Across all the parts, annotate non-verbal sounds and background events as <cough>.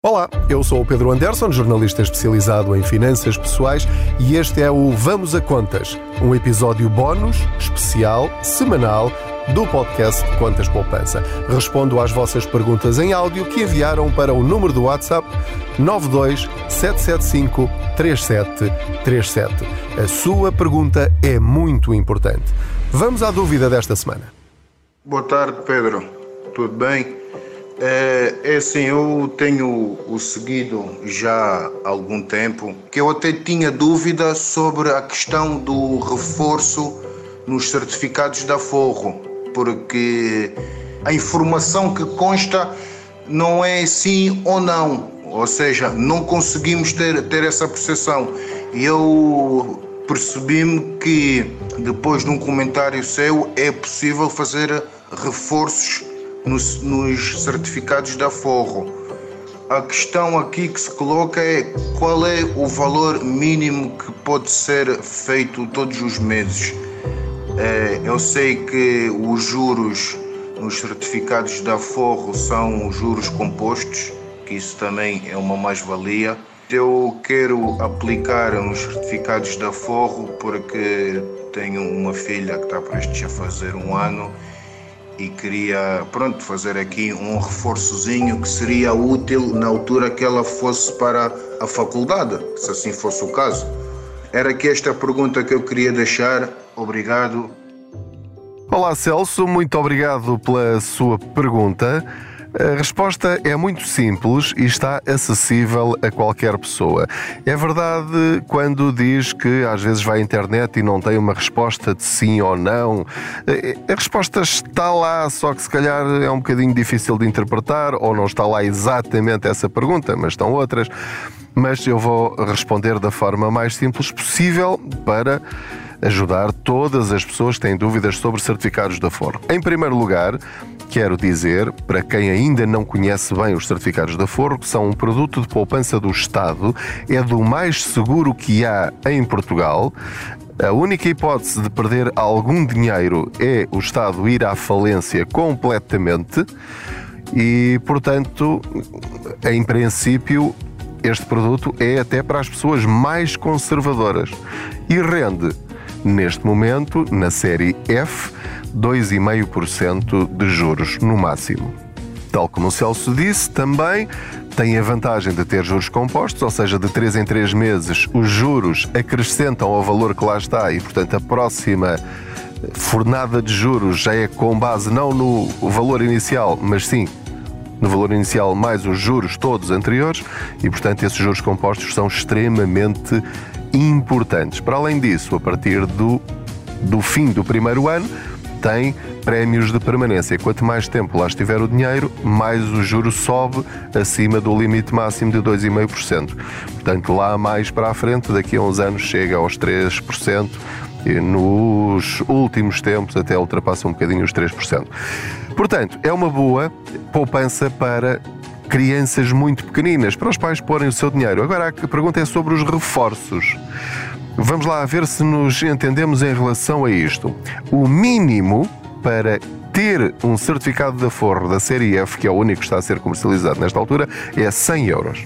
Olá, eu sou o Pedro Anderson, jornalista especializado em finanças pessoais, e este é o Vamos a Contas, um episódio bónus, especial, semanal do podcast Contas Poupança. Respondo às vossas perguntas em áudio que enviaram para o número do WhatsApp 92 775 3737. A sua pergunta é muito importante. Vamos à dúvida desta semana. Boa tarde, Pedro. Tudo bem? É, é assim, eu tenho o seguido já há algum tempo, que eu até tinha dúvida sobre a questão do reforço nos certificados da Forro, porque a informação que consta não é sim ou não, ou seja, não conseguimos ter, ter essa percepção. E eu percebi-me que depois de um comentário seu é possível fazer reforços nos, nos certificados da Forro. A questão aqui que se coloca é qual é o valor mínimo que pode ser feito todos os meses. É, eu sei que os juros nos certificados da Forro são os juros compostos, que isso também é uma mais-valia. Eu quero aplicar nos certificados da Forro porque tenho uma filha que está prestes a fazer um ano e queria, pronto, fazer aqui um reforçozinho que seria útil na altura que ela fosse para a faculdade, se assim fosse o caso. Era aqui esta pergunta que eu queria deixar. Obrigado. Olá Celso, muito obrigado pela sua pergunta. A resposta é muito simples e está acessível a qualquer pessoa. É verdade quando diz que às vezes vai à internet e não tem uma resposta de sim ou não. A resposta está lá, só que se calhar é um bocadinho difícil de interpretar ou não está lá exatamente essa pergunta, mas estão outras. Mas eu vou responder da forma mais simples possível para ajudar todas as pessoas que têm dúvidas sobre certificados da Forro. Em primeiro lugar, quero dizer, para quem ainda não conhece bem os certificados da Forro, que são um produto de poupança do Estado, é do mais seguro que há em Portugal. A única hipótese de perder algum dinheiro é o Estado ir à falência completamente e, portanto, em princípio, este produto é até para as pessoas mais conservadoras e rende neste momento, na série F, 2,5% de juros no máximo. Tal como o Celso disse, também tem a vantagem de ter juros compostos, ou seja, de 3 em 3 meses os juros acrescentam ao valor que lá está e, portanto, a próxima fornada de juros já é com base não no valor inicial, mas sim no valor inicial mais os juros todos anteriores e, portanto, esses juros compostos são extremamente importantes. Para além disso, a partir do, do fim do primeiro ano, tem prémios de permanência. Quanto mais tempo lá estiver o dinheiro, mais o juro sobe acima do limite máximo de 2,5%. Portanto, lá mais para a frente, daqui a uns anos, chega aos 3%. E nos últimos tempos até ultrapassa um bocadinho os 3%. Portanto, é uma boa poupança para crianças muito pequeninas, para os pais porem o seu dinheiro. Agora a pergunta é sobre os reforços. Vamos lá ver se nos entendemos em relação a isto. O mínimo para ter um certificado de aforro da série F, que é o único que está a ser comercializado nesta altura, é 100 euros.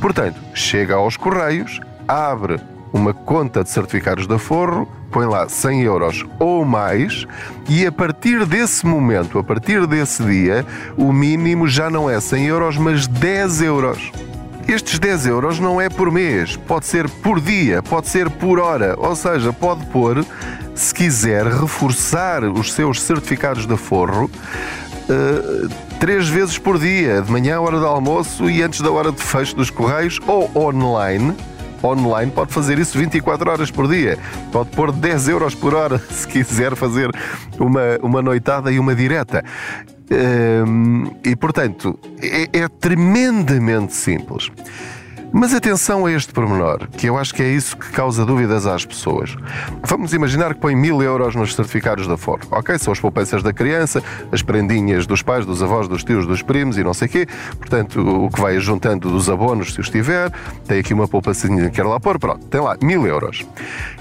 Portanto, chega aos Correios, abre uma conta de certificados de aforro, põe lá 100 euros ou mais e a partir desse momento, a partir desse dia, o mínimo já não é 100 euros, mas 10 euros. Estes 10 euros não é por mês, pode ser por dia, pode ser por hora, ou seja, pode pôr, se quiser, reforçar os seus certificados de aforro uh, três vezes por dia, de manhã, hora do almoço e antes da hora de fecho dos correios ou online online pode fazer isso 24 horas por dia. Pode pôr 10 euros por hora <laughs> se quiser fazer uma, uma noitada e uma direta. Hum, e portanto, é, é tremendamente simples. Mas atenção a este pormenor, que eu acho que é isso que causa dúvidas às pessoas. Vamos imaginar que põe mil euros nos certificados da Ford. Ok, são as poupanças da criança, as prendinhas dos pais, dos avós, dos tios, dos primos e não sei quê. Portanto, o que vai juntando dos abonos, se os tiver. Tem aqui uma poupancinha que quer lá pôr. Pronto, tem lá mil euros.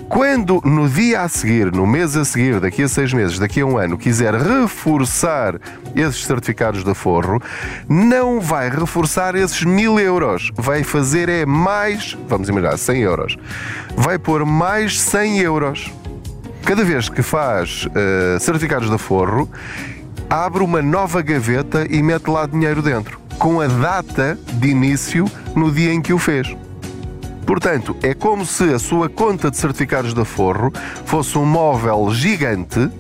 Quando no dia a seguir, no mês a seguir, daqui a seis meses, daqui a um ano, quiser reforçar esses certificados de aforro, não vai reforçar esses mil euros. Vai fazer é mais, vamos imaginar, 100 euros. Vai pôr mais 100 euros. Cada vez que faz uh, certificados de aforro, abre uma nova gaveta e mete lá dinheiro dentro, com a data de início no dia em que o fez. Portanto, é como se a sua conta de certificados de aforro fosse um móvel gigante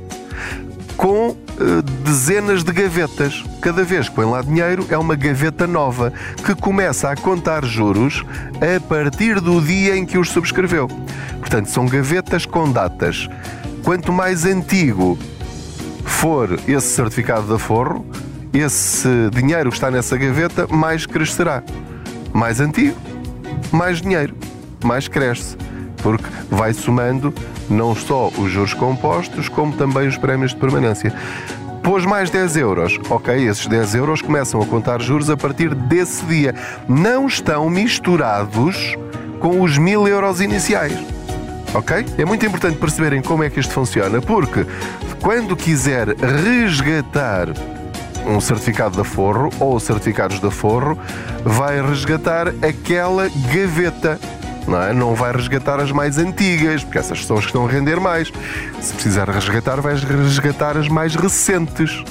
com uh, dezenas de gavetas. Cada vez que põe lá dinheiro é uma gaveta nova que começa a contar juros a partir do dia em que os subscreveu. Portanto, são gavetas com datas. Quanto mais antigo for esse certificado de aforro, esse dinheiro que está nessa gaveta mais crescerá. Mais antigo, mais dinheiro, mais cresce, porque vai somando não só os juros compostos, como também os prémios de permanência. Pôs mais 10 euros. Ok, esses 10 euros começam a contar juros a partir desse dia. Não estão misturados com os 1000 euros iniciais. Ok? É muito importante perceberem como é que isto funciona, porque quando quiser resgatar um certificado de aforro ou certificados de aforro, vai resgatar aquela gaveta. Não, é? não vai resgatar as mais antigas, porque essas são as que estão a render mais. Se precisar resgatar, vais resgatar as mais recentes.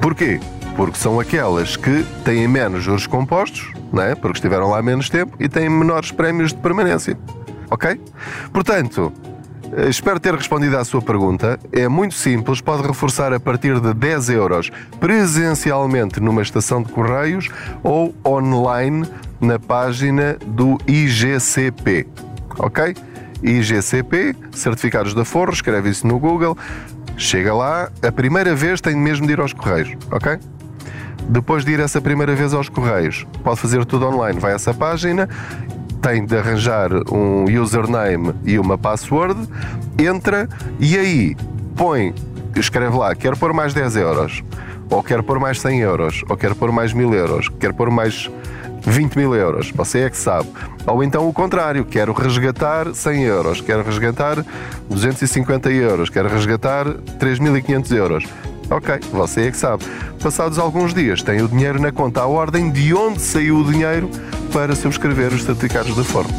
Porquê? Porque são aquelas que têm menos juros compostos, não é? porque estiveram lá menos tempo e têm menores prémios de permanência. Ok? Portanto, espero ter respondido à sua pergunta. É muito simples, pode reforçar a partir de 10 euros presencialmente numa estação de correios ou online na página do IGCP. Ok? IGCP, certificados de aforro, escreve isso no Google, chega lá, a primeira vez tem mesmo de ir aos correios, ok? Depois de ir essa primeira vez aos correios, pode fazer tudo online, vai a essa página tem de arranjar um username e uma password, entra e aí põe, escreve lá, quer pôr mais 10 euros, ou quer pôr mais 100 euros, ou quer pôr mais 1000 euros, quer pôr mais 20 mil euros, você é que sabe. Ou então o contrário, quero resgatar 100 euros, quero resgatar 250 euros, quero resgatar 3.500 euros. Ok, você é que sabe. Passados alguns dias, tem o dinheiro na conta à ordem de onde saiu o dinheiro para subscrever os certificados de forma.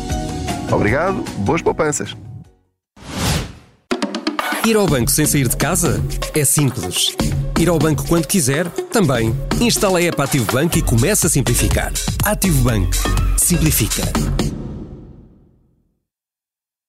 Obrigado, boas poupanças. Ir ao banco sem sair de casa? É simples. Ir ao banco quando quiser? Também. Instala a app Ativo Banco e começa a simplificar. Ativo Banco. Simplifica.